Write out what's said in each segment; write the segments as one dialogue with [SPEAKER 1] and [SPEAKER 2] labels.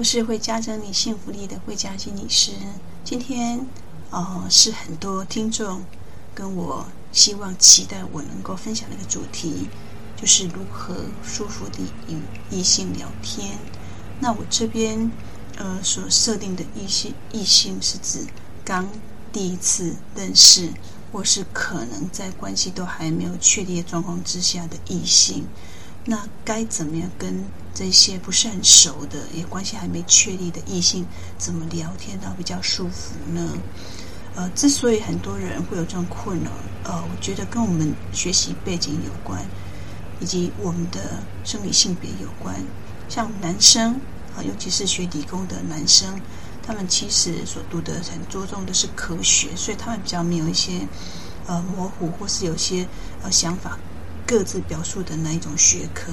[SPEAKER 1] 我是会加增你幸福力的慧嘉心理师。今天，呃，是很多听众跟我希望期待我能够分享的一个主题，就是如何舒服地与异性聊天。那我这边，呃，所设定的异性异性是指刚第一次认识，或是可能在关系都还没有确立的状况之下的异性。那该怎么样跟这些不是很熟的，也关系还没确立的异性怎么聊天到比较舒服呢？呃，之所以很多人会有这种困扰，呃，我觉得跟我们学习背景有关，以及我们的生理性别有关。像男生啊，尤其是学理工的男生，他们其实所读的很着重的是科学，所以他们比较没有一些呃模糊或是有些呃想法。各自表述的那一种学科，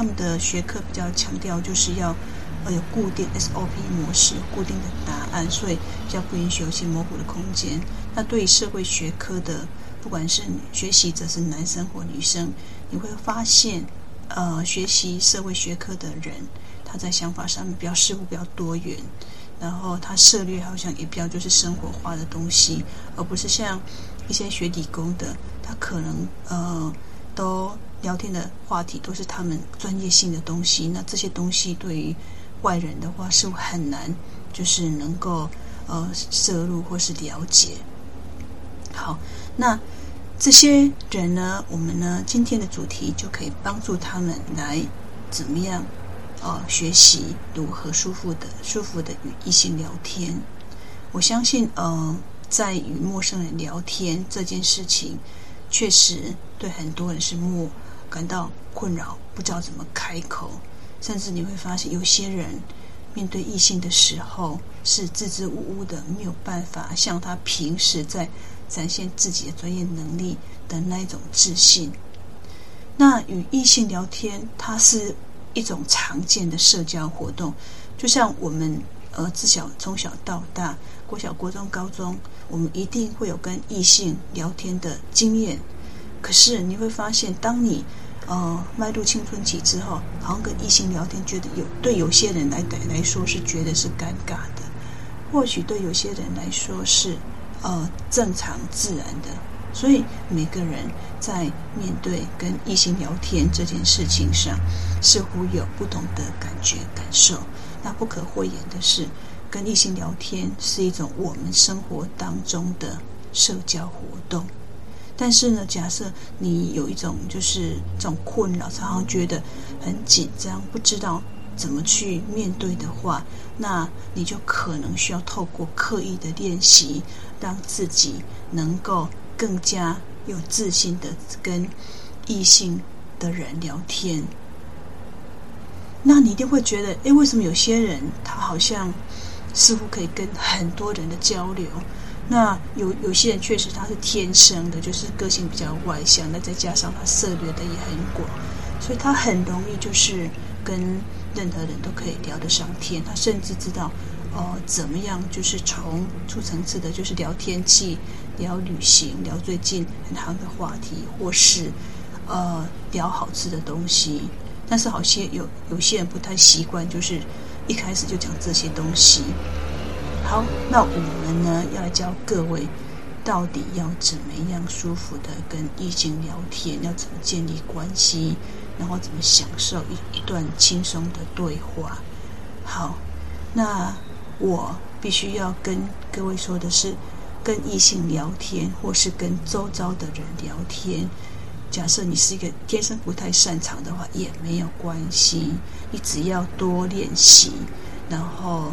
[SPEAKER 1] 他们的学科比较强调就是要呃有固定 SOP 模式、固定的答案，所以比较不允许有些模糊的空间。那对于社会学科的，不管是学习者是男生或女生，你会发现，呃，学习社会学科的人，他在想法上面比较似乎比较多元，然后他涉猎好像也比较就是生活化的东西，而不是像一些学理工的，他可能呃。都聊天的话题都是他们专业性的东西，那这些东西对于外人的话是很难，就是能够呃摄入或是了解。好，那这些人呢，我们呢今天的主题就可以帮助他们来怎么样呃学习如何舒服的舒服的与异性聊天。我相信呃在与陌生人聊天这件事情。确实，对很多人是陌感到困扰，不知道怎么开口，甚至你会发现，有些人面对异性的时候是支支吾吾的，没有办法像他平时在展现自己的专业能力的那一种自信。那与异性聊天，它是一种常见的社交活动，就像我们呃自小从小到大。国小、国中、高中，我们一定会有跟异性聊天的经验。可是你会发现，当你呃迈入青春期之后，好像跟异性聊天，觉得有对有些人来来说是觉得是尴尬的，或许对有些人来说是呃正常自然的。所以每个人在面对跟异性聊天这件事情上，似乎有不同的感觉感受。那不可讳言的是。跟异性聊天是一种我们生活当中的社交活动，但是呢，假设你有一种就是这种困扰，常常觉得很紧张，不知道怎么去面对的话，那你就可能需要透过刻意的练习，让自己能够更加有自信的跟异性的人聊天。那你一定会觉得，诶，为什么有些人他好像？似乎可以跟很多人的交流，那有有些人确实他是天生的，就是个性比较外向，那再加上他涉猎的也很广，所以他很容易就是跟任何人都可以聊得上天。他甚至知道，哦、呃，怎么样就是从初层次的，就是聊天气、聊旅行、聊最近很夯的话题，或是呃聊好吃的东西。但是好些有有些人不太习惯，就是。一开始就讲这些东西。好，那我们呢要教各位，到底要怎么样舒服的跟异性聊天，要怎么建立关系，然后怎么享受一一段轻松的对话。好，那我必须要跟各位说的是，跟异性聊天，或是跟周遭的人聊天。假设你是一个天生不太擅长的话，也没有关系，你只要多练习，然后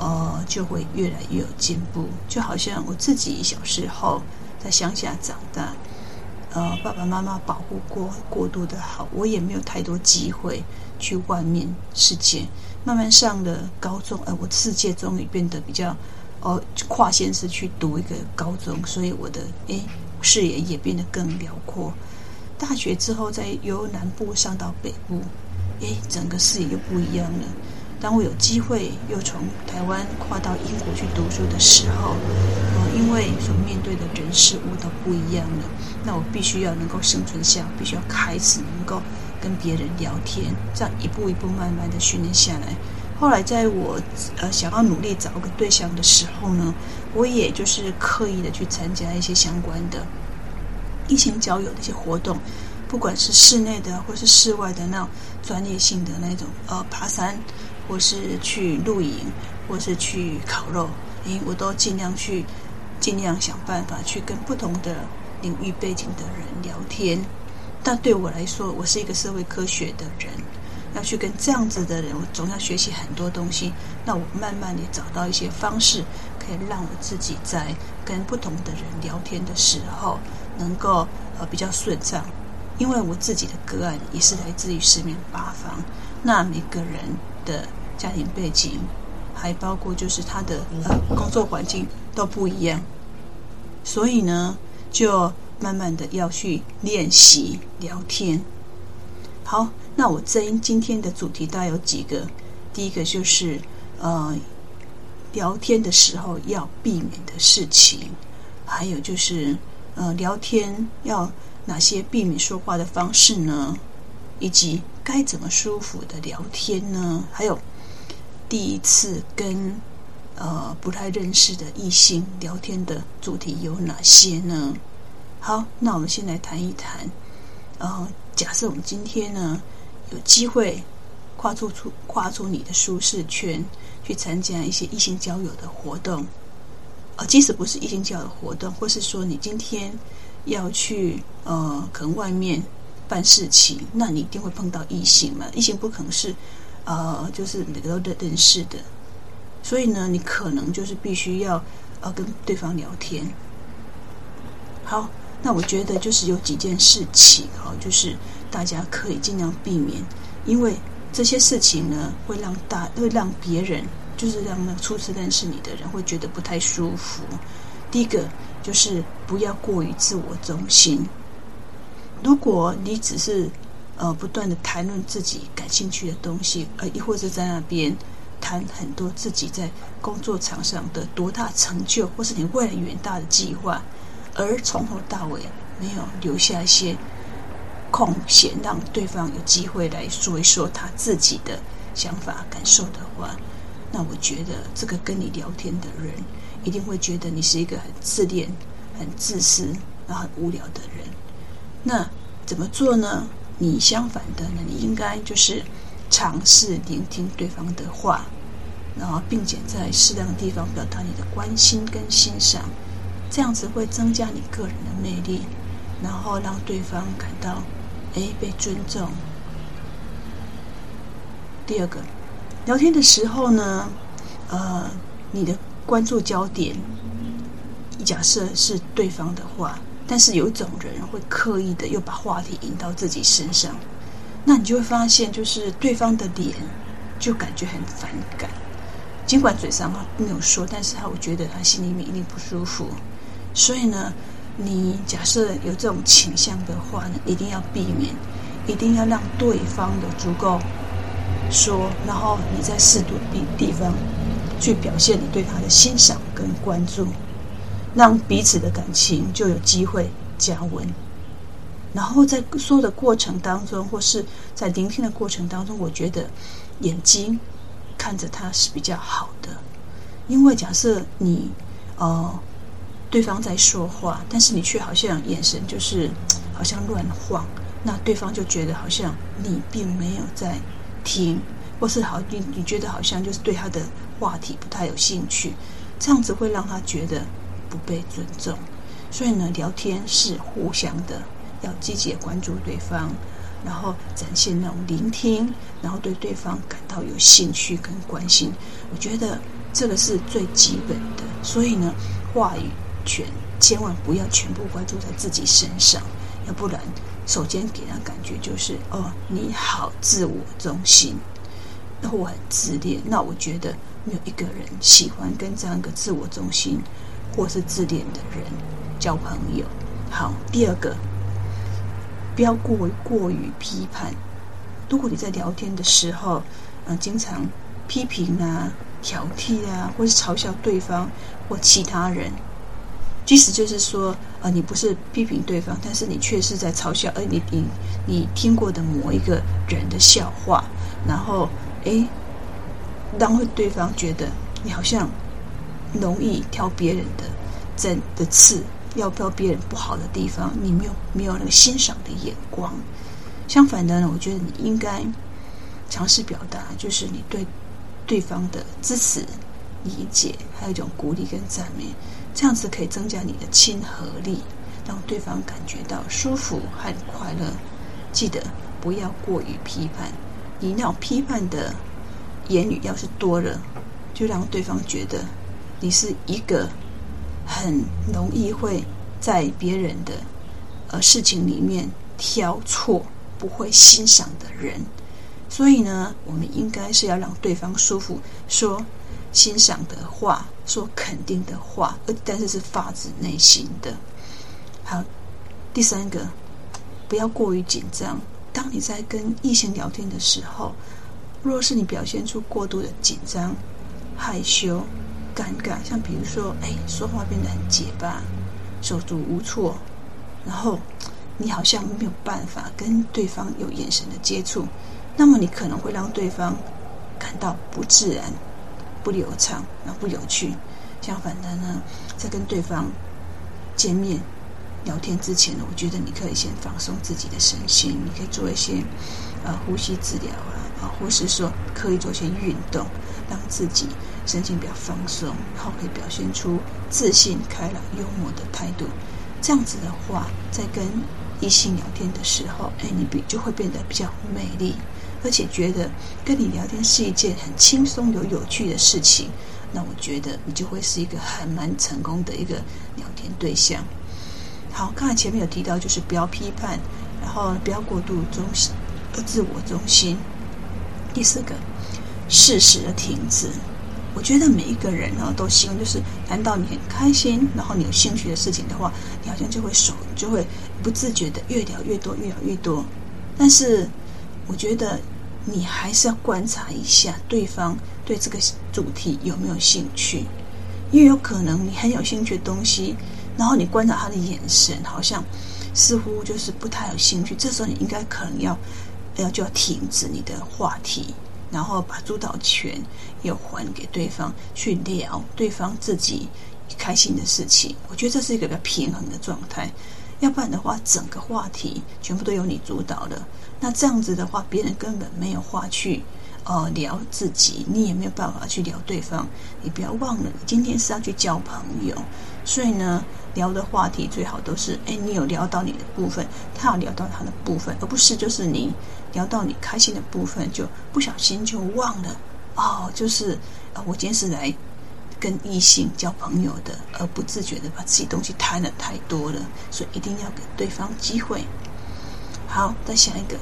[SPEAKER 1] 呃就会越来越有进步。就好像我自己小时候在乡下长大，呃爸爸妈妈保护过过度的好，我也没有太多机会去外面世界。慢慢上了高中，呃我世界终于变得比较哦、呃、跨县市去读一个高中，所以我的诶视野也变得更辽阔。大学之后，再由南部上到北部，诶，整个视野又不一样了。当我有机会又从台湾跨到英国去读书的时候，呃，因为所面对的人事物都不一样了，那我必须要能够生存下，必须要开始能够跟别人聊天，这样一步一步慢慢的训练下来。后来在我呃想要努力找个对象的时候呢，我也就是刻意的去参加一些相关的异性交友的一些活动，不管是室内的或是室外的那种专业性的那种呃爬山，或是去露营，或是去烤肉，诶，我都尽量去尽量想办法去跟不同的领域背景的人聊天。但对我来说，我是一个社会科学的人。要去跟这样子的人，我总要学习很多东西。那我慢慢地找到一些方式，可以让我自己在跟不同的人聊天的时候，能够呃比较顺畅。因为我自己的个案也是来自于四面八方，那每个人的家庭背景，还包括就是他的呃工作环境都不一样，所以呢，就慢慢的要去练习聊天。好。那我这今天的主题大概有几个，第一个就是呃聊天的时候要避免的事情，还有就是呃聊天要哪些避免说话的方式呢？以及该怎么舒服的聊天呢？还有第一次跟呃不太认识的异性聊天的主题有哪些呢？好，那我们先来谈一谈，呃，假设我们今天呢。有机会跨出出跨出你的舒适圈，去参加一些异性交友的活动，呃，即使不是异性交友的活动，或是说你今天要去呃，可能外面办事情，那你一定会碰到异性嘛？异性不可能是呃，就是每个都认识的，所以呢，你可能就是必须要呃跟对方聊天。好，那我觉得就是有几件事情哈，就是。大家可以尽量避免，因为这些事情呢，会让大会让别人，就是让初次认识你的人会觉得不太舒服。第一个就是不要过于自我中心。如果你只是呃不断的谈论自己感兴趣的东西，呃，亦或者在那边谈很多自己在工作场上的多大成就，或是你未来远大的计划，而从头到尾没有留下一些。空闲让对方有机会来说一说他自己的想法、感受的话，那我觉得这个跟你聊天的人一定会觉得你是一个很自恋、很自私、然后很无聊的人。那怎么做呢？你相反的呢，你应该就是尝试聆听对方的话，然后并且在适当的地方表达你的关心跟欣赏，这样子会增加你个人的魅力，然后让对方感到。哎，被尊重。第二个，聊天的时候呢，呃，你的关注焦点，假设是对方的话，但是有一种人会刻意的又把话题引到自己身上，那你就会发现，就是对方的脸就感觉很反感，尽管嘴上没有说，但是他我觉得他心里面一定不舒服，所以呢。你假设有这种倾向的话呢，一定要避免，一定要让对方的足够说，然后你在适度的地方去表现你对他的欣赏跟关注，让彼此的感情就有机会加温。然后在说的过程当中，或是在聆听的过程当中，我觉得眼睛看着他是比较好的，因为假设你呃。对方在说话，但是你却好像眼神就是好像乱晃，那对方就觉得好像你并没有在听，或是好你你觉得好像就是对他的话题不太有兴趣，这样子会让他觉得不被尊重。所以呢，聊天是互相的，要积极的关注对方，然后展现那种聆听，然后对对方感到有兴趣跟关心。我觉得这个是最基本的。所以呢，话语。权千万不要全部关注在自己身上，要不然，首先给人感觉就是哦，你好自我中心，那我很自恋。那我觉得没有一个人喜欢跟这样一个自我中心或是自恋的人交朋友。好，第二个，不要过过于批判。如果你在聊天的时候，嗯、经常批评啊、挑剔啊，或是嘲笑对方或其他人。即使就是说，呃，你不是批评对方，但是你却是在嘲笑，而你你你听过的某一个人的笑话，然后诶，让会对方觉得你好像容易挑别人的针的刺，要挑别人不好的地方，你没有没有那个欣赏的眼光。相反的呢，我觉得你应该尝试表达，就是你对对方的支持、理解，还有一种鼓励跟赞美，这样子可以增加你的亲和力，让对方感觉到舒服和快乐。记得不要过于批判，你那种批判的言语要是多了，就让对方觉得你是一个很容易会在别人的呃事情里面挑错。不会欣赏的人，所以呢，我们应该是要让对方舒服，说欣赏的话，说肯定的话，而但是是发自内心的。好，第三个，不要过于紧张。当你在跟异性聊天的时候，若是你表现出过度的紧张、害羞、尴尬，像比如说，哎，说话变得很结巴、手足无措，然后。你好像没有办法跟对方有眼神的接触，那么你可能会让对方感到不自然、不流畅、然后不有趣。相反的呢，在跟对方见面聊天之前呢，我觉得你可以先放松自己的身心，你可以做一些呃呼吸治疗啊，啊，或是说可以做一些运动，让自己身心比较放松，然后可以表现出自信、开朗、幽默的态度。这样子的话，在跟异性聊天的时候，哎，你比就会变得比较美丽，而且觉得跟你聊天是一件很轻松又有趣的事情。那我觉得你就会是一个很蛮成功的一个聊天对象。好，刚才前面有提到，就是不要批判，然后不要过度中心，不自我中心。第四个，适时的停止。我觉得每一个人呢，都希望就是，谈到你很开心，然后你有兴趣的事情的话，你好像就会手就会不自觉的越聊越多，越聊越多。但是，我觉得你还是要观察一下对方对这个主题有没有兴趣，因为有可能你很有兴趣的东西，然后你观察他的眼神，好像似乎就是不太有兴趣。这时候你应该可能要要就要停止你的话题。然后把主导权又还给对方，去聊对方自己开心的事情。我觉得这是一个比较平衡的状态。要不然的话，整个话题全部都由你主导了。那这样子的话，别人根本没有话去呃聊自己，你也没有办法去聊对方。你不要忘了，你今天是要去交朋友，所以呢，聊的话题最好都是：哎，你有聊到你的部分，他有聊到他的部分，而不是就是你。聊到你开心的部分，就不小心就忘了哦，就是呃，我今天是来跟异性交朋友的，而不自觉的把自己东西谈的太多了，所以一定要给对方机会。好，再下一个，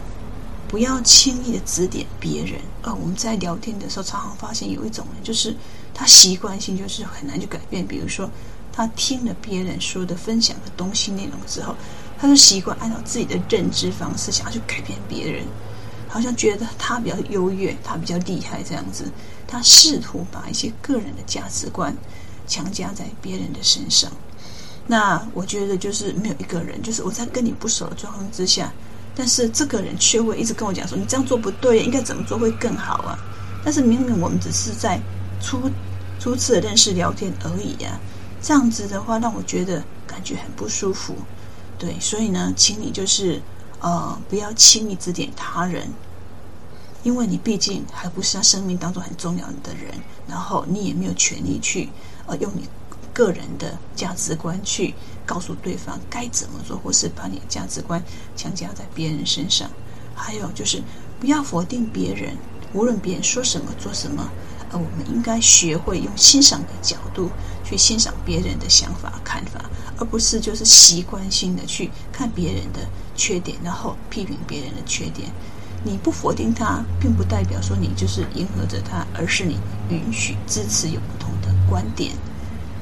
[SPEAKER 1] 不要轻易的指点别人。呃，我们在聊天的时候，常常发现有一种人，就是他习惯性就是很难去改变。比如说，他听了别人说的分享的东西内容之后。他就习惯按照自己的认知方式想要去改变别人，好像觉得他比较优越，他比较厉害这样子。他试图把一些个人的价值观强加在别人的身上。那我觉得就是没有一个人，就是我在跟你不熟的状况之下，但是这个人却会一直跟我讲说：“你这样做不对，应该怎么做会更好啊？”但是明明我们只是在初初次的认识聊天而已呀，这样子的话让我觉得感觉很不舒服。对，所以呢，请你就是，呃，不要轻易指点他人，因为你毕竟还不是他生命当中很重要的人，然后你也没有权利去，呃，用你个人的价值观去告诉对方该怎么做，或是把你的价值观强加在别人身上。还有就是，不要否定别人，无论别人说什么、做什么，呃，我们应该学会用欣赏的角度去欣赏别人的想法、看法。而不是就是习惯性的去看别人的缺点，然后批评别人的缺点。你不否定他，并不代表说你就是迎合着他，而是你允许、支持有不同的观点。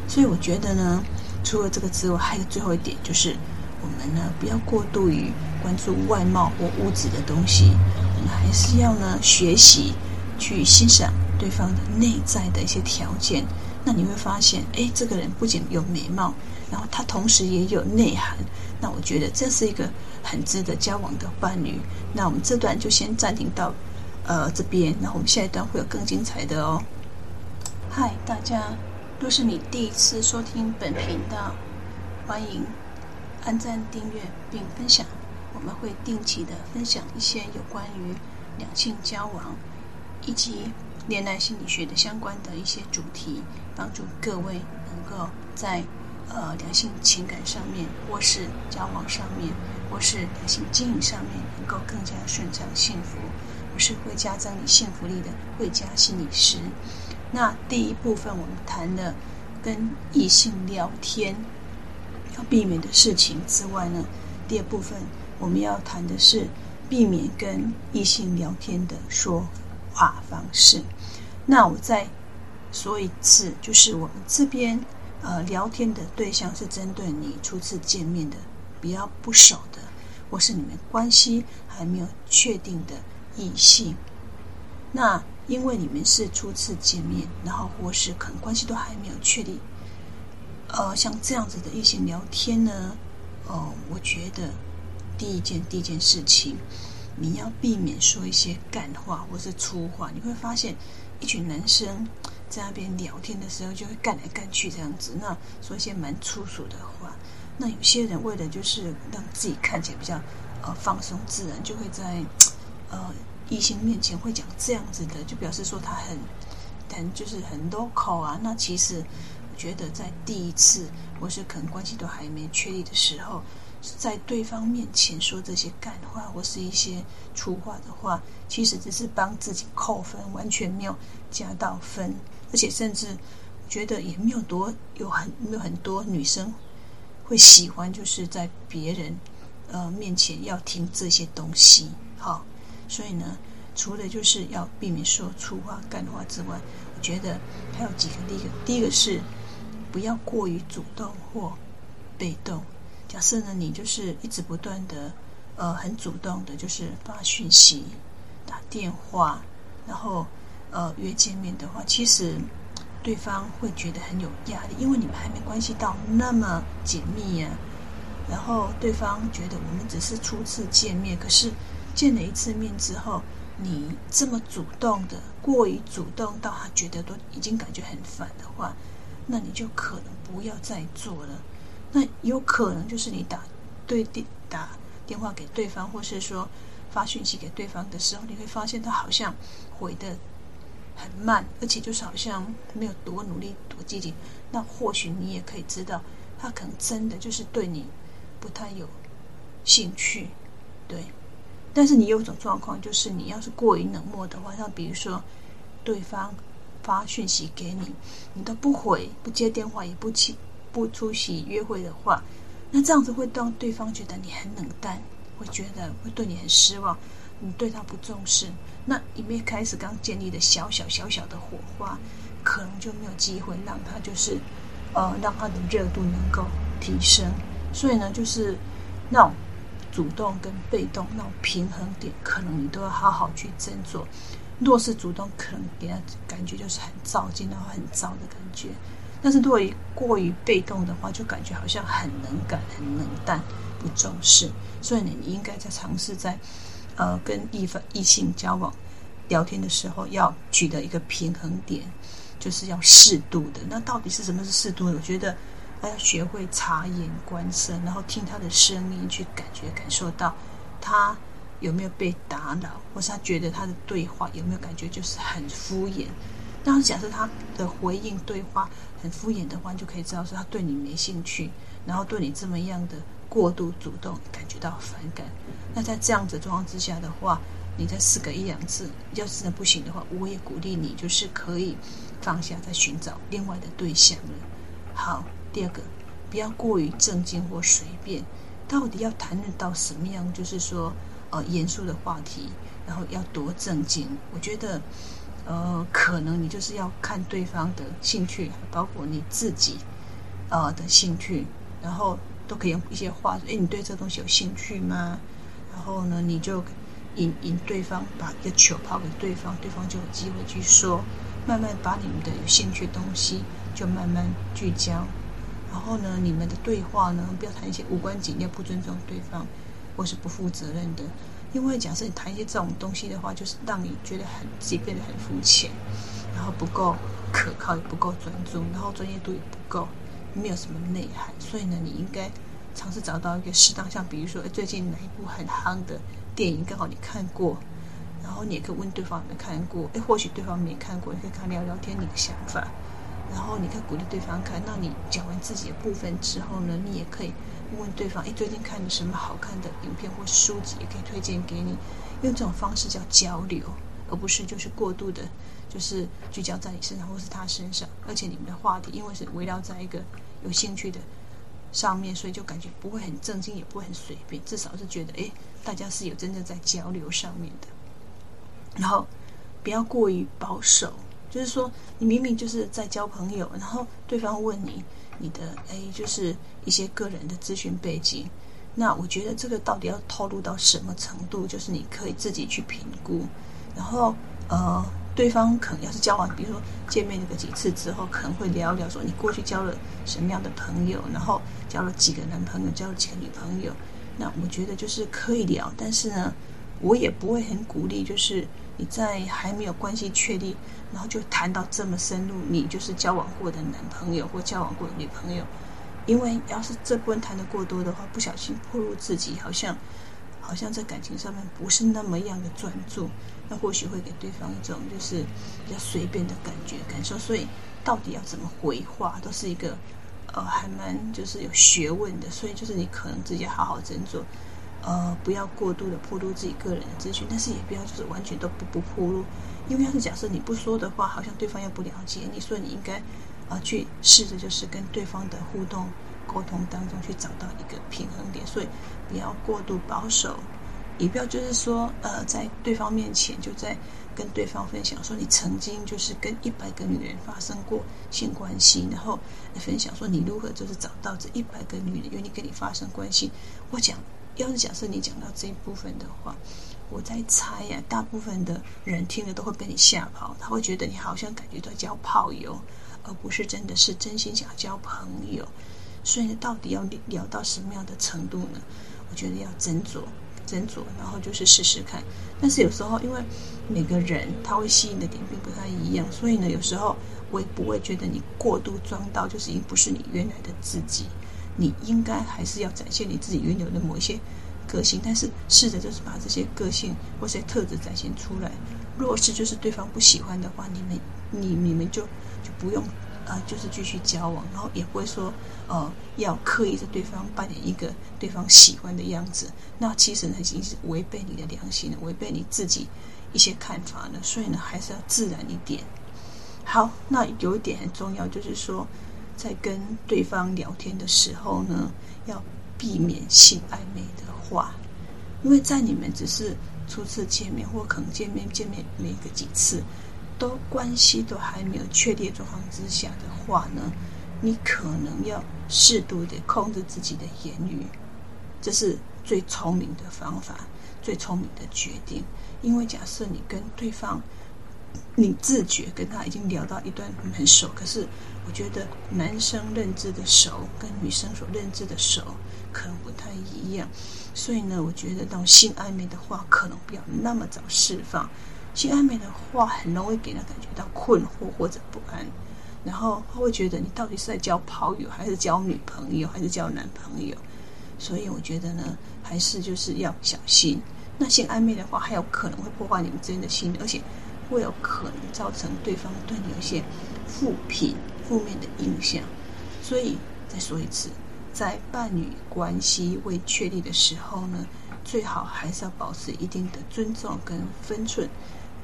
[SPEAKER 1] 所以我觉得呢，除了这个之外，还有最后一点就是，我们呢不要过度于关注外貌或物质的东西，我们还是要呢学习去欣赏对方的内在的一些条件。那你会发现，哎，这个人不仅有美貌。然后他同时也有内涵，那我觉得这是一个很值得交往的伴侣。那我们这段就先暂停到呃这边，然后我们下一段会有更精彩的哦。嗨，大家，若是你第一次收听本频道，欢迎按赞、订阅并分享。我们会定期的分享一些有关于两性交往以及恋爱心理学的相关的一些主题，帮助各位能够在呃两性情感上面，或是交往上面，或是两性经营上面，能够更加顺畅幸福。我是会加增你幸福力的慧佳心理师。那第一部分我们谈了跟异性聊天要避免的事情之外呢，第二部分。我们要谈的是避免跟异性聊天的说话方式。那我再说一次，就是我们这边呃聊天的对象是针对你初次见面的、比较不熟的，或是你们关系还没有确定的异性。那因为你们是初次见面，然后或是可能关系都还没有确立，呃，像这样子的异性聊天呢，哦、我觉得。第一件第一件事情，你要避免说一些干话或是粗话。你会发现，一群男生在那边聊天的时候，就会干来干去这样子，那说一些蛮粗俗的话。那有些人为了就是让自己看起来比较呃放松自然，就会在呃异性面前会讲这样子的，就表示说他很很就是很 local 啊。那其实我觉得在第一次或是可能关系都还没确立的时候。在对方面前说这些干话或是一些粗话的话，其实只是帮自己扣分，完全没有加到分，而且甚至觉得也没有多有很没有很多女生会喜欢，就是在别人呃面前要听这些东西。好，所以呢，除了就是要避免说粗话干话之外，我觉得还有几个。第一个，第一个是不要过于主动或被动。假设呢，你就是一直不断的，呃，很主动的，就是发讯息、打电话，然后呃约见面的话，其实对方会觉得很有压力，因为你们还没关系到那么紧密呀。然后对方觉得我们只是初次见面，可是见了一次面之后，你这么主动的，过于主动到他觉得都已经感觉很烦的话，那你就可能不要再做了。那有可能就是你打对电打电话给对方，或是说发讯息给对方的时候，你会发现他好像回的很慢，而且就是好像没有多努力、多积极。那或许你也可以知道，他可能真的就是对你不太有兴趣，对。但是你有一种状况，就是你要是过于冷漠的话，像比如说对方发讯息给你，你都不回、不接电话、也不起。不出席约会的话，那这样子会让对方觉得你很冷淡，会觉得会对你很失望，你对他不重视，那一面开始刚建立的小小小小的火花，可能就没有机会让他就是，呃，让他的热度能够提升。所以呢，就是那种主动跟被动那种平衡点，可能你都要好好去斟酌。若是主动，可能给他感觉就是很躁进，然后很躁的感觉。但是，如果过于被动的话，就感觉好像很冷感、很冷淡、不重视。所以呢，你应该在尝试在呃跟异分异性交往、聊天的时候，要取得一个平衡点，就是要适度的。那到底是什么是适度的？我觉得要学会察言观色，然后听他的声音，去感觉感受到他有没有被打扰，或是他觉得他的对话有没有感觉就是很敷衍。那假设他的回应对话很敷衍的话，就可以知道说他对你没兴趣，然后对你这么样的过度主动感觉到反感。那在这样子状况之下的话，你再试个一两次，要是真的不行的话，我也鼓励你就是可以放下，再寻找另外的对象了。好，第二个，不要过于正经或随便。到底要谈论到什么样，就是说呃严肃的话题，然后要多正经？我觉得。呃，可能你就是要看对方的兴趣，包括你自己呃的兴趣，然后都可以用一些话说：“哎，你对这东西有兴趣吗？”然后呢，你就引引对方把一个球抛给对方，对方就有机会去说，慢慢把你们的有兴趣的东西就慢慢聚焦，然后呢，你们的对话呢，不要谈一些无关紧要、不尊重对方或是不负责任的。因为假设你谈一些这种东西的话，就是让你觉得很自己变得很肤浅，然后不够可靠，也不够专注，然后专业度也不够，没有什么内涵。所以呢，你应该尝试找到一个适当，像比如说，最近哪一部很夯的电影，刚好你看过，然后你也可以问对方有没有看过。诶，或许对方没看过，你可以跟他聊聊天，你的想法。然后你可以鼓励对方看。那你讲完自己的部分之后呢，你也可以问问对方：诶，最近看了什么好看的影片或书籍，也可以推荐给你。用这种方式叫交流，而不是就是过度的，就是聚焦在你身上或是他身上。而且你们的话题因为是围绕在一个有兴趣的上面，所以就感觉不会很正经，也不会很随便。至少是觉得，诶，大家是有真正在交流上面的。然后不要过于保守。就是说，你明明就是在交朋友，然后对方问你你的哎，就是一些个人的咨询背景，那我觉得这个到底要透露到什么程度，就是你可以自己去评估。然后呃，对方可能要是交往，比如说见面了个几次之后，可能会聊聊说你过去交了什么样的朋友，然后交了几个男朋友，交了几个女朋友。那我觉得就是可以聊，但是呢，我也不会很鼓励，就是。你在还没有关系确立，然后就谈到这么深入，你就是交往过的男朋友或交往过的女朋友，因为要是这部分谈得过多的话，不小心暴露自己，好像好像在感情上面不是那么样的专注，那或许会给对方一种就是比较随便的感觉感受。所以到底要怎么回话，都是一个呃还蛮就是有学问的。所以就是你可能自己好好斟酌。呃，不要过度的暴露自己个人的资讯，但是也不要就是完全都不不暴露，因为要是假设你不说的话，好像对方又不了解你，所以你应该啊、呃、去试着就是跟对方的互动沟通当中去找到一个平衡点，所以不要过度保守，也不要就是说呃在对方面前就在跟对方分享说你曾经就是跟一百个女人发生过性关系，然后分享说你如何就是找到这一百个女人愿意跟你发生关系，我讲。要是假设你讲到这一部分的话，我在猜呀、大部分的人听了都会被你吓跑，他会觉得你好像感觉到交炮友，而不是真的是真心想交朋友。所以，到底要聊到什么样的程度呢？我觉得要斟酌斟酌，然后就是试试看。但是有时候，因为每个人他会吸引的点并不太一样，所以呢，有时候我也不会觉得你过度装到，就是已经不是你原来的自己。你应该还是要展现你自己原有的某一些个性，但是试着就是把这些个性或些特质展现出来。若是就是对方不喜欢的话，你们你你们就就不用呃，就是继续交往，然后也不会说呃要刻意在对方扮演一个对方喜欢的样子。那其实呢，已经是违背你的良心了，违背你自己一些看法了。所以呢，还是要自然一点。好，那有一点很重要，就是说。在跟对方聊天的时候呢，要避免性暧昧的话，因为在你们只是初次见面或可能见面见面没个几次，都关系都还没有确立状况之下的话呢，你可能要适度的控制自己的言语，这是最聪明的方法，最聪明的决定。因为假设你跟对方，你自觉跟他已经聊到一段很熟，可是我觉得男生认知的熟跟女生所认知的熟可能不太一样，所以呢，我觉得那种性暧昧的话可能不要那么早释放。性暧昧的话很容易给人感觉到困惑或者不安，然后他会觉得你到底是在交炮友还是交女朋友还是交男朋友，所以我觉得呢，还是就是要小心。那性暧昧的话还有可能会破坏你们之间的信任，而且。会有可能造成对方对你有一些负评、负面的印象，所以再说一次，在伴侣关系未确立的时候呢，最好还是要保持一定的尊重跟分寸，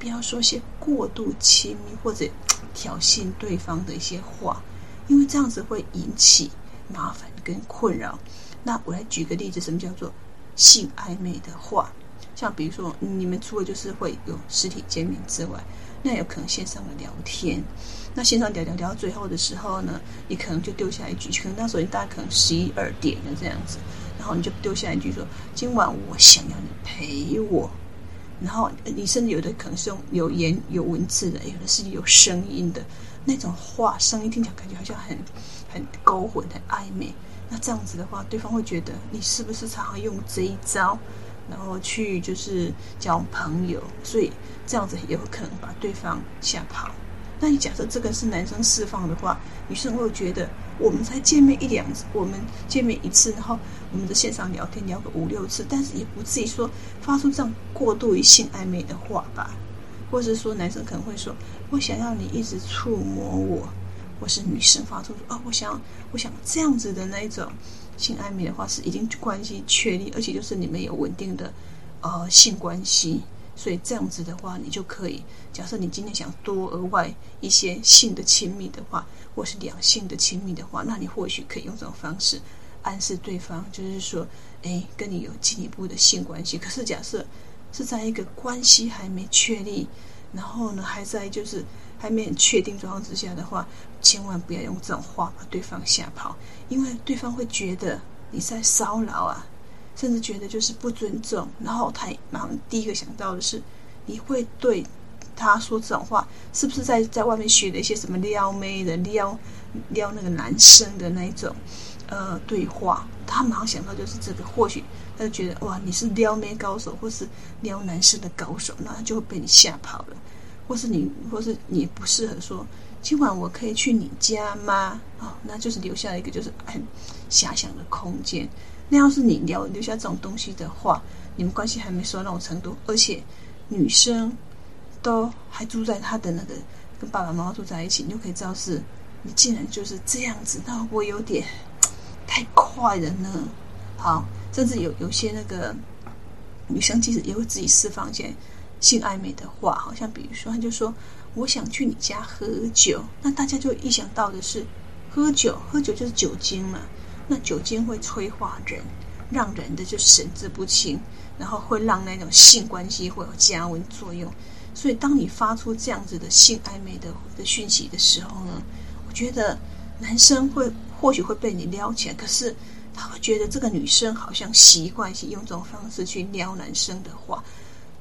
[SPEAKER 1] 不要说些过度亲密或者挑衅对方的一些话，因为这样子会引起麻烦跟困扰。那我来举个例子，什么叫做性暧昧的话？像比如说，你们除了就是会有实体见面之外，那有可能线上的聊天。那线上聊聊聊到最后的时候呢，你可能就丢下一句，可能那时候你大家可能十一二点了这样子，然后你就丢下一句说：“今晚我想要你陪我。”然后你甚至有的可能是用有言有文字的，有的是有声音的那种话，声音听起来感觉好像很很勾魂、很暧昧。那这样子的话，对方会觉得你是不是常常用这一招，然后去就是交朋友，所以这样子也有可能把对方吓跑。那你假设这个是男生释放的话，女生会觉得我们才见面一两，我们见面一次，然后我们的线上聊天聊个五六次，但是也不至于说发出这样过度于性暧昧的话吧？或者说男生可能会说，我想要你一直触摸我，或是女生发出哦，我想我想这样子的那一种性暧昧的话，是已经关系确立，而且就是你们有稳定的呃性关系。所以这样子的话，你就可以假设你今天想多额外一些性的亲密的话，或是两性的亲密的话，那你或许可以用这种方式暗示对方，就是说，哎，跟你有进一步的性关系。可是假设是在一个关系还没确立，然后呢还在就是还没很确定状况之下的话，千万不要用这种话把对方吓跑，因为对方会觉得你在骚扰啊。甚至觉得就是不尊重，然后他马上第一个想到的是，你会对他说这种话，是不是在在外面学的一些什么撩妹的撩撩那个男生的那一种呃对话？他马上想到就是这个，或许他就觉得哇，你是撩妹高手，或是撩男生的高手，那他就会被你吓跑了，或是你，或是你不适合说，今晚我可以去你家吗？哦，那就是留下一个就是很遐想的空间。那要是你留留下这种东西的话，你们关系还没说到那种程度，而且女生都还住在他的那个跟爸爸妈妈住在一起，你就可以知道是你竟然就是这样子，那会不会有点太快了呢？好，甚至有有些那个女生其实也会自己释放一些性暧昧的话，好像比如说，她就说我想去你家喝酒，那大家就一想到的是喝酒，喝酒就是酒精嘛。那酒精会催化人，让人的就神志不清，然后会让那种性关系会有加温作用。所以，当你发出这样子的性暧昧的的讯息的时候呢，我觉得男生会或许会被你撩起来，可是他会觉得这个女生好像习惯性用这种方式去撩男生的话，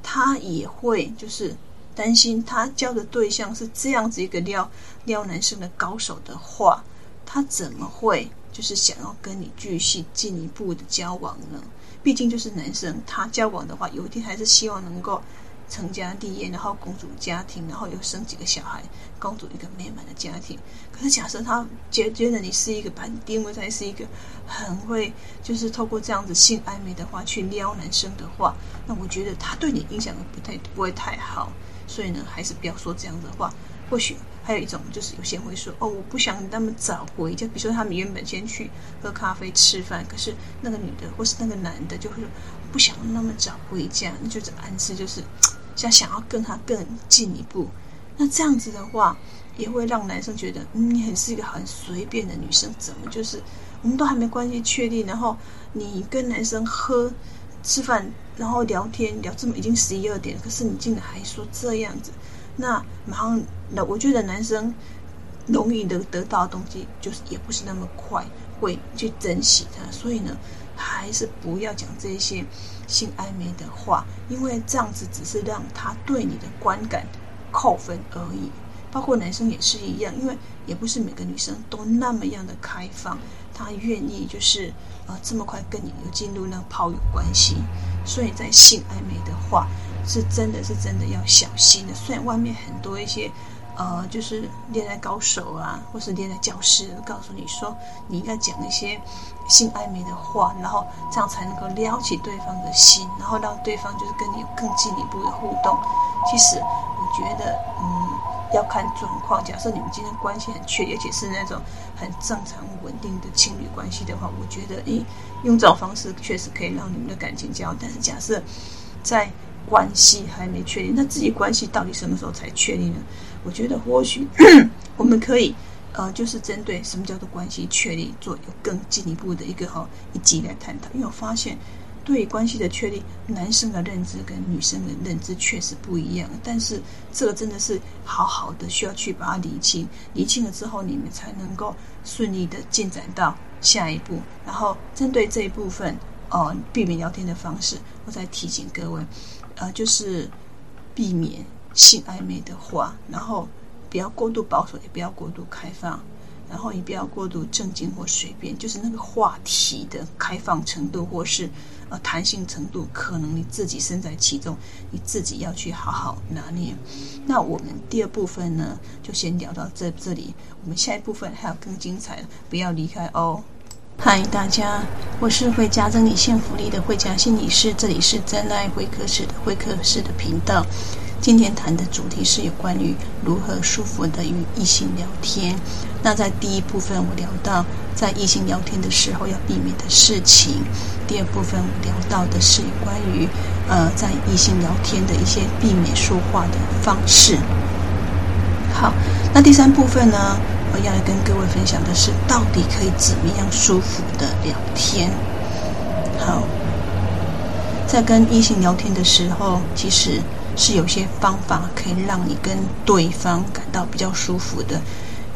[SPEAKER 1] 他也会就是担心他交的对象是这样子一个撩撩男生的高手的话，他怎么会？就是想要跟你继续进一步的交往呢，毕竟就是男生，他交往的话，有一天还是希望能够成家立业，然后共组家庭，然后又生几个小孩，共组一个美满的家庭。可是假设他觉觉得你是一个把你定位在是一个很会，就是透过这样子性暧昧的话去撩男生的话，那我觉得他对你影响不太不会太好，所以呢，还是不要说这样的话，或许。还有一种就是有些会说哦，我不想那么早回家。比如说他们原本先去喝咖啡吃饭，可是那个女的或是那个男的就会说不想那么早回家，那就是暗示就是 想想要跟他更进一步。那这样子的话，也会让男生觉得嗯，你很是一个很随便的女生，怎么就是我们都还没关系确定，然后你跟男生喝吃饭，然后聊天聊这么已经十一二点，可是你竟然还说这样子。那马上，那我觉得男生容易的得到的东西，就是也不是那么快会去珍惜它，所以呢，还是不要讲这些性暧昧的话，因为这样子只是让他对你的观感扣分而已。包括男生也是一样，因为也不是每个女生都那么样的开放，他愿意就是呃这么快跟你有进入那个炮友关系，所以在性暧昧的话。是真的是真的要小心的。虽然外面很多一些，呃，就是恋爱高手啊，或是恋爱教师，告诉你说你应该讲一些性暧昧的话，然后这样才能够撩起对方的心，然后让对方就是跟你有更进一步的互动。其实我觉得，嗯，要看状况。假设你们今天关系很确，而且是那种很正常稳定的情侣关系的话，我觉得，诶，用这种方式确实可以让你们的感情交。但是假设在关系还没确定，那自己关系到底什么时候才确定呢？我觉得或许 我们可以，呃，就是针对什么叫做关系确立，做有更进一步的一个哈一集来探讨。因为我发现，对于关系的确立，男生的认知跟女生的认知确实不一样。但是这个真的是好好的需要去把它理清，理清了之后，你们才能够顺利的进展到下一步。然后针对这一部分，呃，避免聊天的方式，我再提醒各位。呃，就是避免性暧昧的话，然后不要过度保守，也不要过度开放。然后也不要过度正经或随便，就是那个话题的开放程度或是呃弹性程度，可能你自己身在其中，你自己要去好好拿捏。那我们第二部分呢，就先聊到这这里。我们下一部分还有更精彩的，不要离开哦。嗨，大家，我是会加增你幸福力的慧嘉心理师，这里是真爱会客室的会客室的频道。今天谈的主题是有关于如何舒服的与异性聊天。那在第一部分，我聊到在异性聊天的时候要避免的事情；第二部分，我聊到的是有关于呃在异性聊天的一些避免说话的方式。好，那第三部分呢，我要来跟各位分享的是，到底可以怎么样舒服的聊天？好，在跟异性聊天的时候，其实。是有些方法可以让你跟对方感到比较舒服的，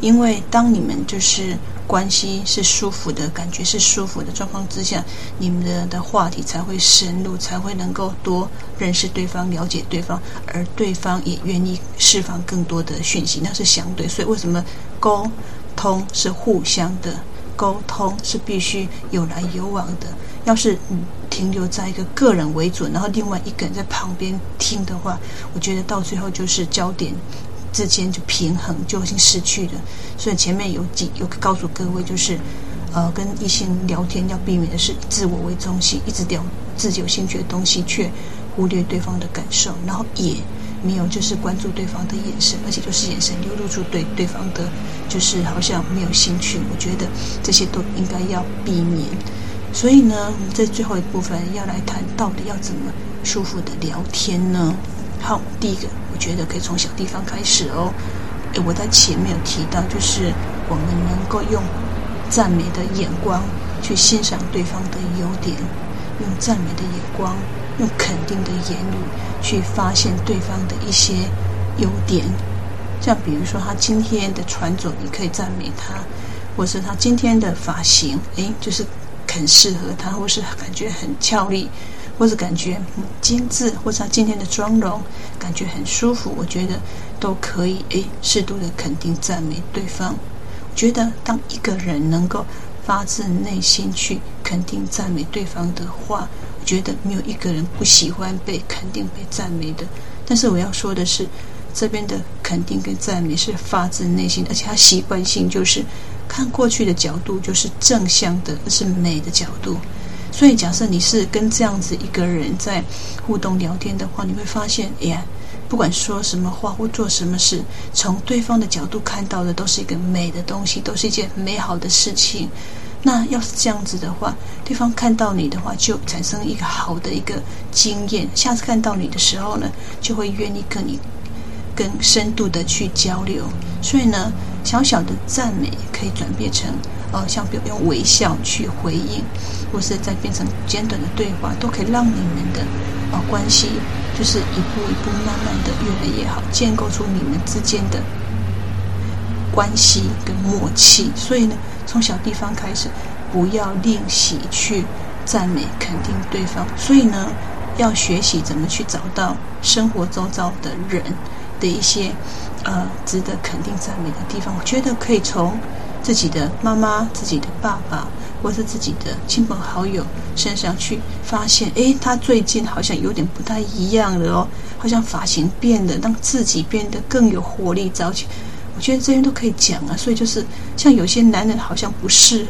[SPEAKER 1] 因为当你们就是关系是舒服的，感觉是舒服的状况之下，你们的的话题才会深入，才会能够多认识对方、了解对方，而对方也愿意释放更多的讯息，那是相对。所以为什么沟通是互相的？沟通是必须有来有往的。要是你停留在一个个人为准，然后另外一个人在旁边听的话，我觉得到最后就是焦点之间就平衡就已经失去了。所以前面有几有告诉各位，就是呃跟异性聊天要避免的是自我为中心，一直聊自己有兴趣的东西，却忽略对方的感受，然后也没有就是关注对方的眼神，而且就是眼神流露出对对方的就是好像没有兴趣。我觉得这些都应该要避免。所以呢，我们在最后一部分要来谈，到底要怎么舒服的聊天呢？好，第一个，我觉得可以从小地方开始哦。诶，我在前面有提到，就是我们能够用赞美的眼光去欣赏对方的优点，用赞美的眼光，用肯定的言语去发现对方的一些优点。像比如说他今天的穿着，你可以赞美他，或是他今天的发型，诶，就是。很适合他，或是感觉很俏丽，或是感觉很精致，或是他今天的妆容感觉很舒服，我觉得都可以。诶，适度的肯定赞美对方。我觉得当一个人能够发自内心去肯定赞美对方的话，觉得没有一个人不喜欢被肯定、被赞美的。但是我要说的是，这边的肯定跟赞美是发自内心，而且他习惯性就是。看过去的角度就是正向的，是美的角度。所以，假设你是跟这样子一个人在互动聊天的话，你会发现，哎呀，不管说什么话或做什么事，从对方的角度看到的都是一个美的东西，都是一件美好的事情。那要是这样子的话，对方看到你的话，就产生一个好的一个经验。下次看到你的时候呢，就会愿意跟你更深度的去交流。所以呢。小小的赞美可以转变成，呃，像比如用微笑去回应，或是再变成简短的对话，都可以让你们的呃关系就是一步一步慢慢的越来越好，建构出你们之间的关系跟默契。所以呢，从小地方开始，不要吝惜去赞美肯定对方。所以呢，要学习怎么去找到生活周遭的人的一些。呃，值得肯定赞美的地方，我觉得可以从自己的妈妈、自己的爸爸，或是自己的亲朋好友身上去发现。诶，他最近好像有点不太一样了哦，好像发型变了，让自己变得更有活力、早起。我觉得这些都可以讲啊。所以就是像有些男人好像不是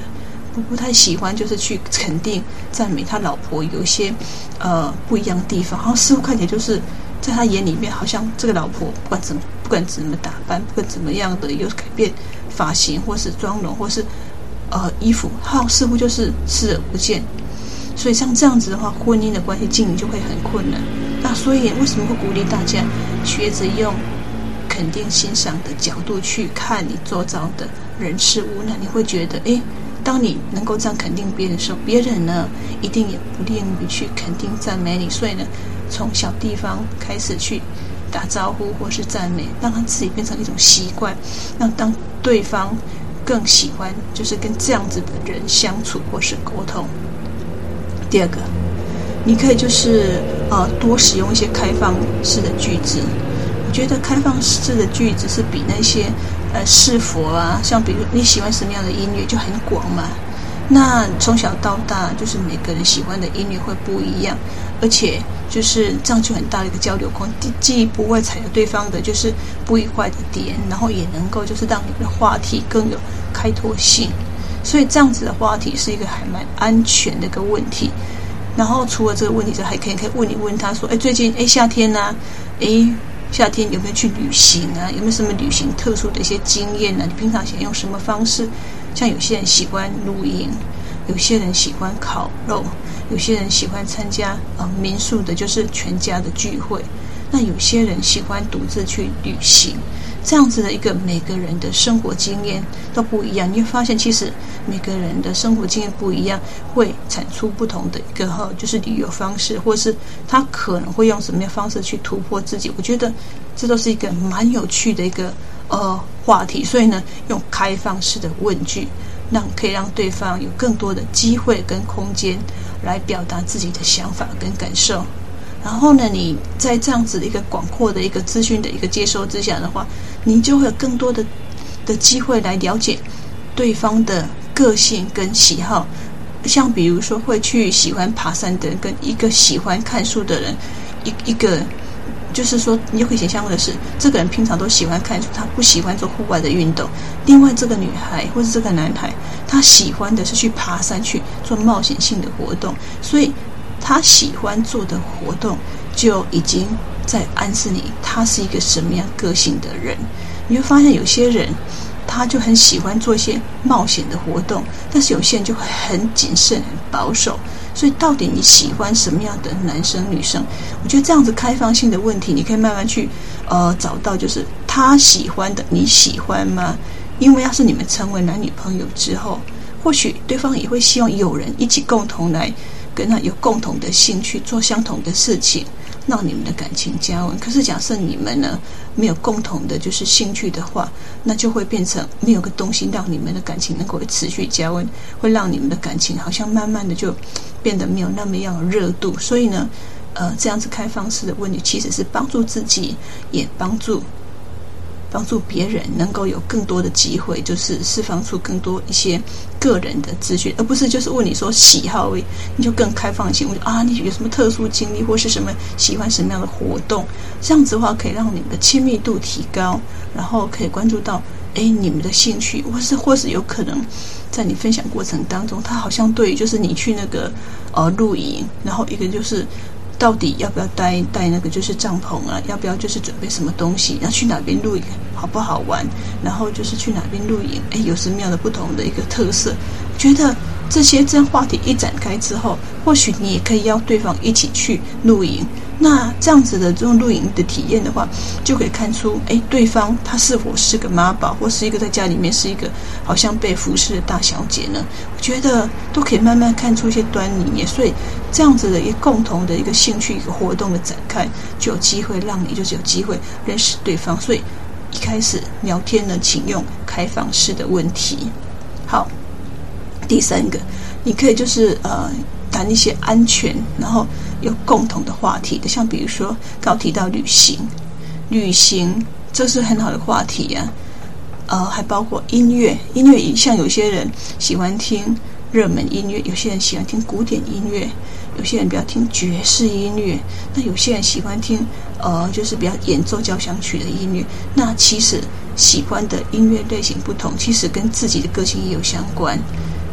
[SPEAKER 1] 不不太喜欢，就是去肯定赞美他老婆有一些呃不一样的地方，好像似乎看起来就是。在他眼里面，好像这个老婆不管怎么，不管怎么打扮，不管怎么样的有改变发型，或是妆容，或是呃衣服，好像似乎就是视而不见。所以像这样子的话，婚姻的关系经营就会很困难。那所以为什么会鼓励大家学着用肯定欣赏的角度去看你周遭的人事物那？你会觉得，诶，当你能够这样肯定别人的时候，别人呢一定也不吝于去肯定赞美你。所以呢。从小地方开始去打招呼或是赞美，让他自己变成一种习惯，让当对方更喜欢，就是跟这样子的人相处或是沟通。第二个，你可以就是呃多使用一些开放式的句子。觉得开放式的句子是比那些呃是佛啊，像比如你喜欢什么样的音乐就很广嘛。那从小到大，就是每个人喜欢的音乐会不一样，而且就是这样就很大的一个交流空间，既不会踩到对方的就是不愉快的点，然后也能够就是让你们的话题更有开拓性。所以这样子的话题是一个还蛮安全的一个问题。然后除了这个问题之外，还可以可以问一问他说：“哎，最近哎夏天呢、啊？哎夏天有没有去旅行啊？有没有什么旅行特殊的一些经验呢、你平常想用什么方式？”像有些人喜欢露营，有些人喜欢烤肉，有些人喜欢参加呃民宿的，就是全家的聚会。那有些人喜欢独自去旅行，这样子的一个每个人的生活经验都不一样。你会发现，其实每个人的生活经验不一样，会产出不同的一个哈，就是旅游方式，或是他可能会用什么样方式去突破自己。我觉得这都是一个蛮有趣的一个。呃，话题，所以呢，用开放式的问句，让可以让对方有更多的机会跟空间来表达自己的想法跟感受。然后呢，你在这样子的一个广阔的一个资讯的一个接收之下的话，你就会有更多的的机会来了解对方的个性跟喜好。像比如说，会去喜欢爬山的人，跟一个喜欢看书的人，一一个。就是说，你就可以想象的是，这个人平常都喜欢看书，他不喜欢做户外的运动。另外，这个女孩或者这个男孩，他喜欢的是去爬山，去做冒险性的活动。所以，他喜欢做的活动就已经在暗示你，他是一个什么样个性的人。你会发现，有些人他就很喜欢做一些冒险的活动，但是有些人就会很谨慎、很保守。所以，到底你喜欢什么样的男生女生？我觉得这样子开放性的问题，你可以慢慢去呃找到，就是他喜欢的，你喜欢吗？因为要是你们成为男女朋友之后，或许对方也会希望有人一起共同来跟他有共同的兴趣，做相同的事情。让你们的感情加温。可是假设你们呢没有共同的就是兴趣的话，那就会变成没有个东西让你们的感情能够持续加温，会让你们的感情好像慢慢的就变得没有那么样热度。所以呢，呃，这样子开放式的问题其实是帮助自己，也帮助。帮助别人能够有更多的机会，就是释放出更多一些个人的资讯，而不是就是问你说喜好，你就更开放性。我就啊，你有什么特殊经历，或是什么喜欢什么样的活动？这样子的话，可以让你们的亲密度提高，然后可以关注到，哎，你们的兴趣，或是或是有可能在你分享过程当中，他好像对就是你去那个呃露营，然后一个就是。到底要不要带带那个就是帐篷啊？要不要就是准备什么东西？要去哪边露营好不好玩？然后就是去哪边露营？哎，有什么样的不同的一个特色？觉得这些这样话题一展开之后，或许你也可以邀对方一起去露营。那这样子的这种露营的体验的话，就可以看出，哎，对方他是否是个妈宝，或是一个在家里面是一个好像被服侍的大小姐呢？我觉得都可以慢慢看出一些端倪。所以这样子的一个共同的一个兴趣一个活动的展开，就有机会让你就是有机会认识对方。所以一开始聊天呢，请用开放式的问题。好，第三个，你可以就是呃。谈一些安全，然后有共同的话题的，像比如说刚提到旅行，旅行这是很好的话题呀、啊。呃，还包括音乐，音乐像有些人喜欢听热门音乐，有些人喜欢听古典音乐，有些人比较听爵士音乐，那有些人喜欢听呃，就是比较演奏交响曲的音乐。那其实喜欢的音乐类型不同，其实跟自己的个性也有相关。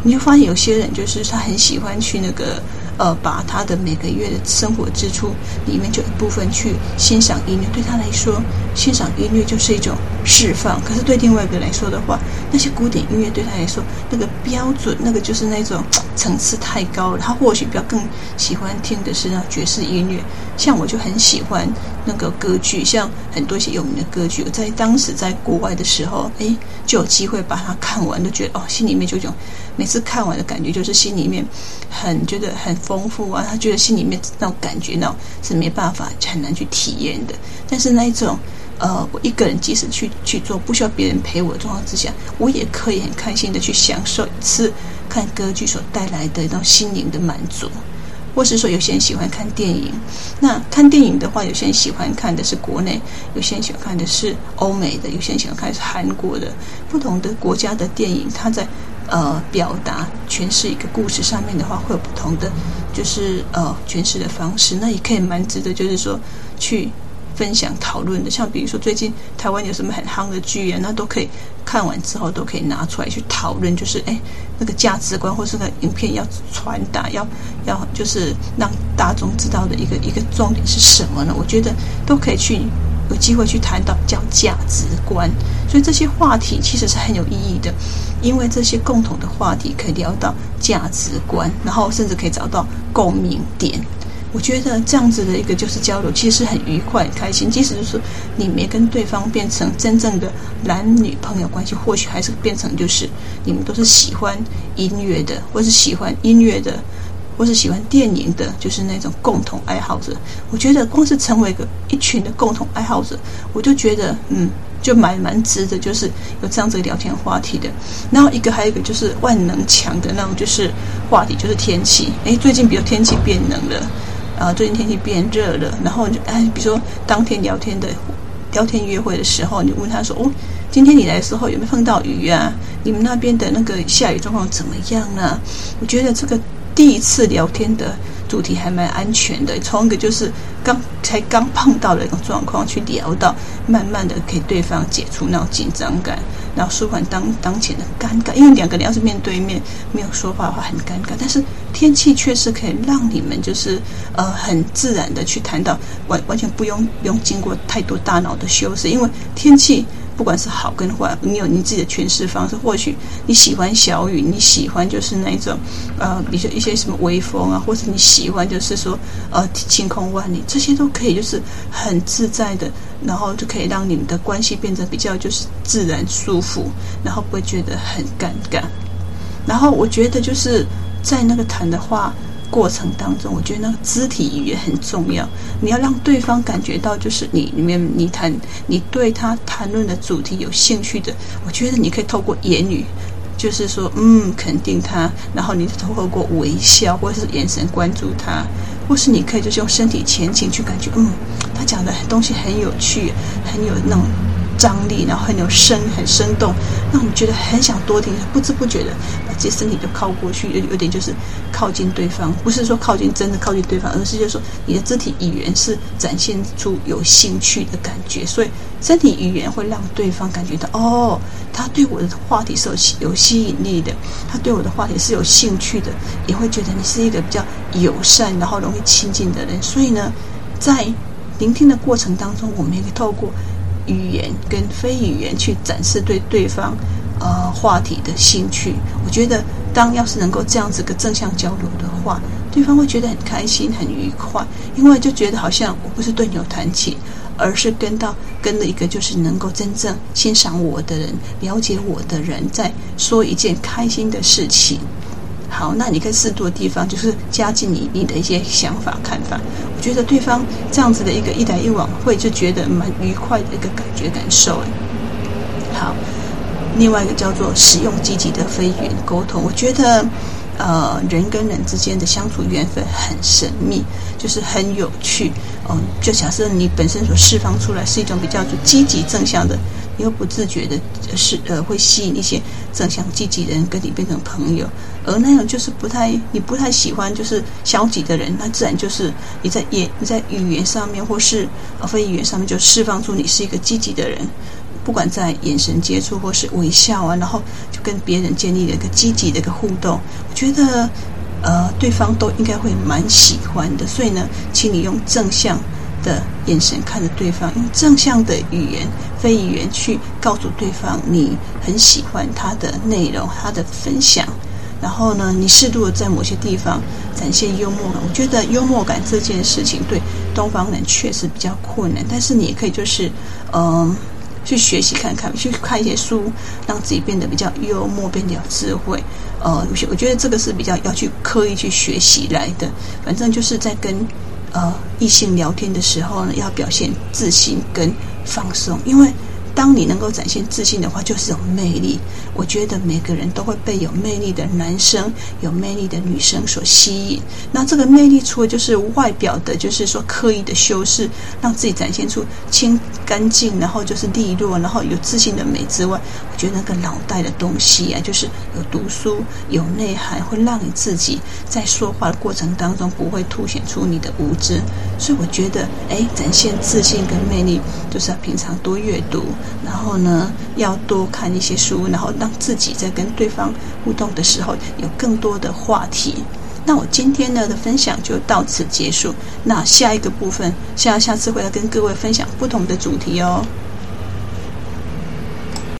[SPEAKER 1] 你就发现有些人就是他很喜欢去那个呃，把他的每个月的生活支出里面就一部分去欣赏音乐。对他来说，欣赏音乐就是一种释放。可是对另外一个来说的话，那些古典音乐对他来说，那个标准，那个就是那种层次太高了。他或许比较更喜欢听的是那爵士音乐。像我就很喜欢那个歌剧，像很多一些有名的歌剧，我在当时在国外的时候，哎，就有机会把它看完，都觉得哦，心里面就有种。每次看完的感觉就是心里面很觉得很丰富啊，他觉得心里面那种感觉，呢是没办法很难去体验的。但是那一种，呃，我一个人即使去去做，不需要别人陪我的状况之下，我也可以很开心的去享受一次看歌剧所带来的那种心灵的满足。或是说有些人喜欢看电影。那看电影的话，有些人喜欢看的是国内，有些人喜欢看的是欧美的，有些人喜欢看是韩国的。不同的国家的电影，它在呃表达诠释一个故事上面的话，会有不同的就是呃诠释的方式。那也可以蛮值得，就是说去。分享讨论的，像比如说最近台湾有什么很夯的剧啊，那都可以看完之后都可以拿出来去讨论，就是哎那个价值观或是个影片要传达，要要就是让大众知道的一个一个重点是什么呢？我觉得都可以去有机会去谈到叫价值观，所以这些话题其实是很有意义的，因为这些共同的话题可以聊到价值观，然后甚至可以找到共鸣点。我觉得这样子的一个就是交流，其实很愉快、开心。即使就是你没跟对方变成真正的男女朋友关系，或许还是变成就是你们都是喜欢音乐的，或是喜欢音乐的，或是喜欢电影的，就是那种共同爱好者。我觉得光是成为一个一群的共同爱好者，我就觉得嗯，就蛮蛮值得，就是有这样子聊天话题的。然后一个还有一个就是万能强的那种，就是话题，就是天气。诶，最近比如天气变冷了。啊，最近天气变热了，然后就哎，比如说当天聊天的聊天约会的时候，你问他说：“哦，今天你来的时候有没有碰到雨啊？你们那边的那个下雨状况怎么样呢？”我觉得这个第一次聊天的主题还蛮安全的，从一个就是刚才刚碰到的一个状况去聊到，慢慢的给对方解除那种紧张感。然后舒缓当当前的尴尬，因为两个人要是面对面没有说话的话很尴尬。但是天气确实可以让你们就是呃很自然的去谈到完完全不用不用经过太多大脑的修饰，因为天气。不管是好跟坏，你有你自己的诠释方式。或许你喜欢小雨，你喜欢就是那种，呃，比如说一些什么微风啊，或者你喜欢就是说，呃，晴空万里，这些都可以，就是很自在的，然后就可以让你们的关系变得比较就是自然舒服，然后不会觉得很尴尬。然后我觉得就是在那个谈的话。过程当中，我觉得那个肢体语言很重要。你要让对方感觉到，就是你里面你谈你对他谈论的主题有兴趣的。我觉得你可以透过言语，就是说嗯肯定他，然后你透过微笑或是眼神关注他，或是你可以就是用身体前倾去感觉嗯他讲的东西很有趣，很有那种。张力，然后很有声，很生动，让你觉得很想多听，不知不觉的把自己身体都靠过去，有有点就是靠近对方，不是说靠近真的靠近对方，而是就是说你的肢体语言是展现出有兴趣的感觉，所以身体语言会让对方感觉到哦，他对我的话题是有有吸引力的，他对我的话题是有兴趣的，也会觉得你是一个比较友善，然后容易亲近的人，所以呢，在聆听的过程当中，我们也可以透过。语言跟非语言去展示对对方呃话题的兴趣，我觉得当要是能够这样子个正向交流的话，对方会觉得很开心很愉快，因为就觉得好像我不是对牛弹琴，而是跟到跟了一个就是能够真正欣赏我的人、了解我的人在说一件开心的事情。好，那你可以适度的地方就是加进你你的一些想法看法，我觉得对方这样子的一个一来一往会就觉得蛮愉快的一个感觉感受哎。好，另外一个叫做使用积极的非语言沟通，我觉得呃人跟人之间的相处缘分很神秘，就是很有趣。嗯，就假设你本身所释放出来是一种比较积极正向的。你又不自觉的，是呃，会吸引一些正向积极的人跟你变成朋友，而那种就是不太你不太喜欢就是消极的人，那自然就是你在言你在语言上面或是呃非语言上面就释放出你是一个积极的人，不管在眼神接触或是微笑啊，然后就跟别人建立了一个积极的一个互动，我觉得呃对方都应该会蛮喜欢的，所以呢，请你用正向。的眼神看着对方，用正向的语言、非语言去告诉对方你很喜欢他的内容、他的分享。然后呢，你适度的在某些地方展现幽默感。我觉得幽默感这件事情对东方人确实比较困难，但是你也可以就是嗯、去学习看看，去看一些书，让自己变得比较幽默，变得有智慧。呃，我我觉得这个是比较要去刻意去学习来的。反正就是在跟。呃，异性聊天的时候呢，要表现自信跟放松，因为当你能够展现自信的话，就是有魅力。我觉得每个人都会被有魅力的男生、有魅力的女生所吸引。那这个魅力，除了就是外表的，就是说刻意的修饰，让自己展现出清干净，然后就是利落，然后有自信的美之外，我觉得那个脑袋的东西啊，就是有读书、有内涵，会让你自己在说话的过程当中不会凸显出你的无知。所以我觉得，哎，展现自信跟魅力，就是要平常多阅读，然后呢，要多看一些书，然后让自己在跟对方互动的时候有更多的话题。那我今天呢的分享就到此结束。那下一个部分，下下次会来跟各位分享不同的主题哦。